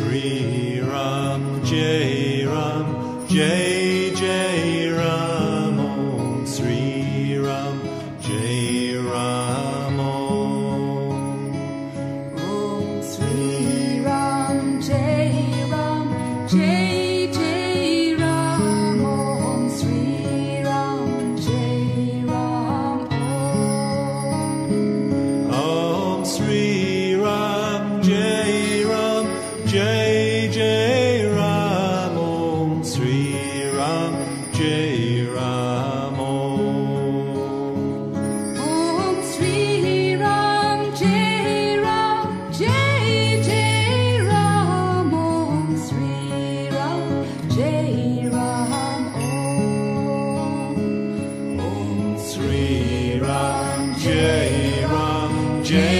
Sri Ram, Jai Ram, Jai Jai Ram, Om Sri Ram, Jai Ram, Om. Om Sri Ram, Jai Ram, Jai Jai Ram, Om Sri Ram, Jai Ram, Om. Om Sri Jai Ram, Jai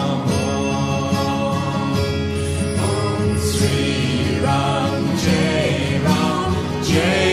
change.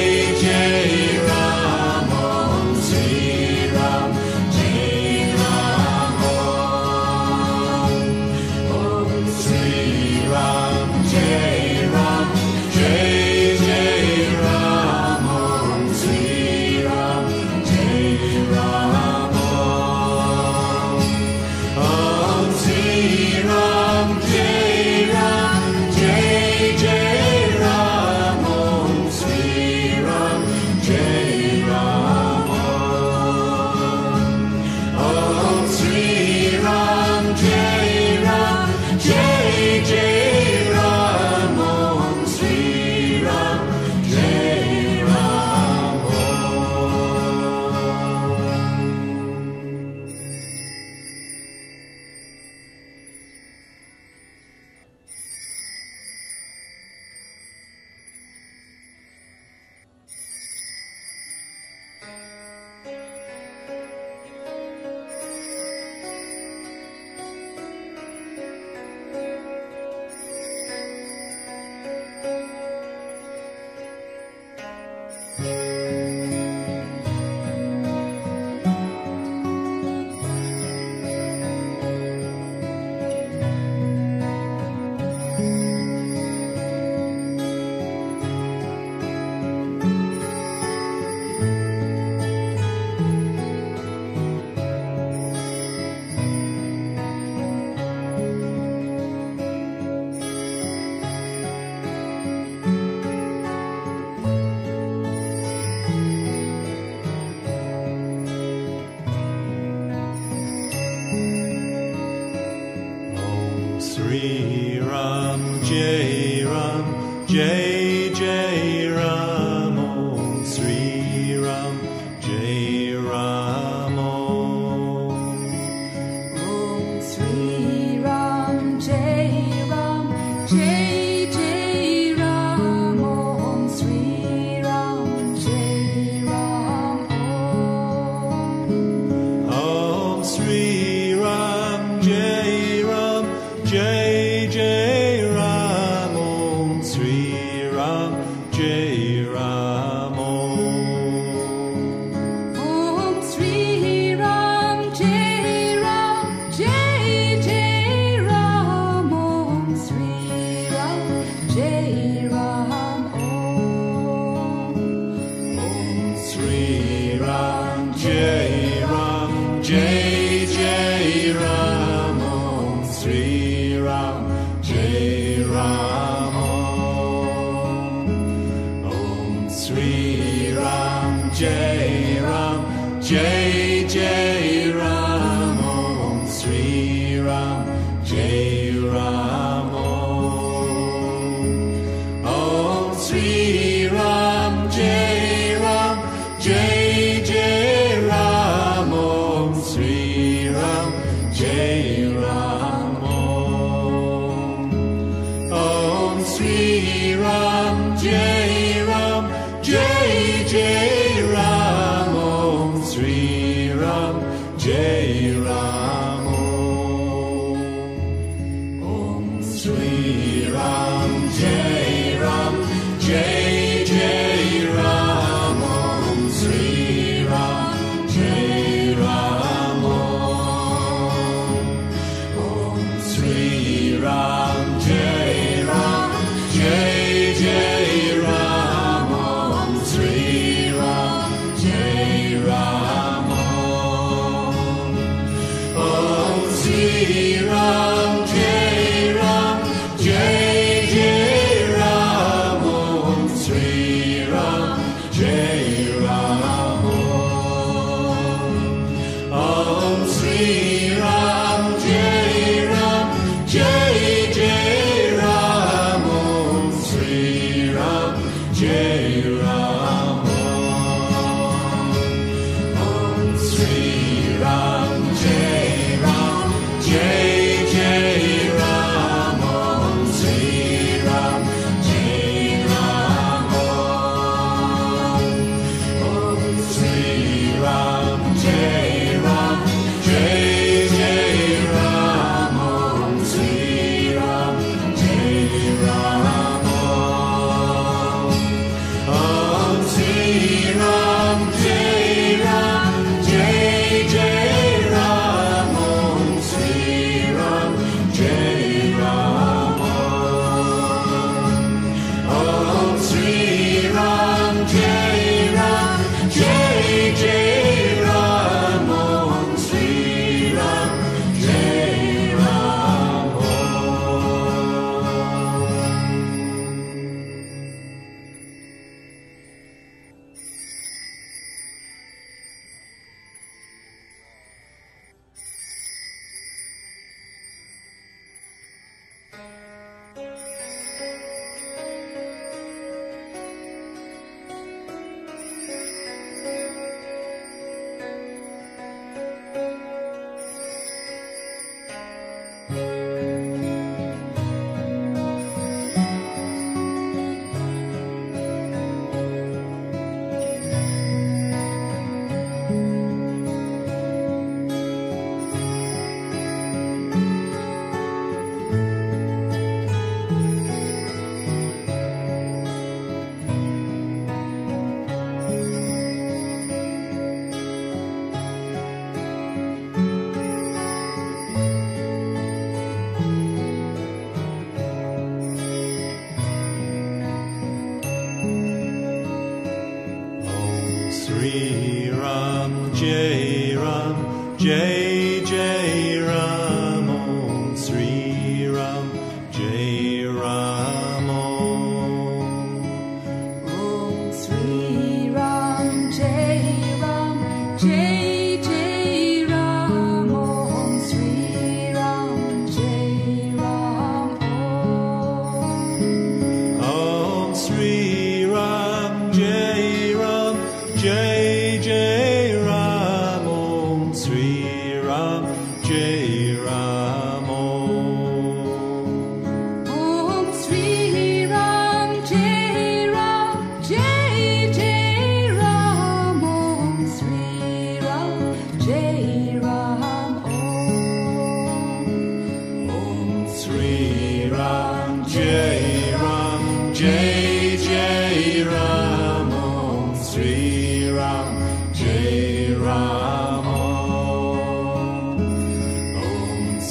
Om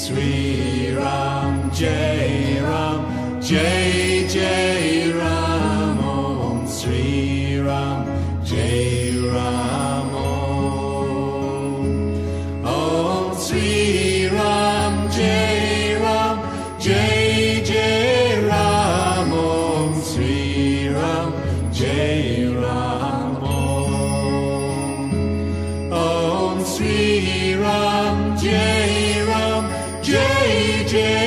Sri Ram, Jai Ram, Jai Jai Ram, Om Sri Ram, Jai Ram, Om, Om Sri Ram, Jai Ram, Jai Jai Ram, Om Sri Ram, Jai Ram, Om, Om Sri Ram, Jai share.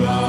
you.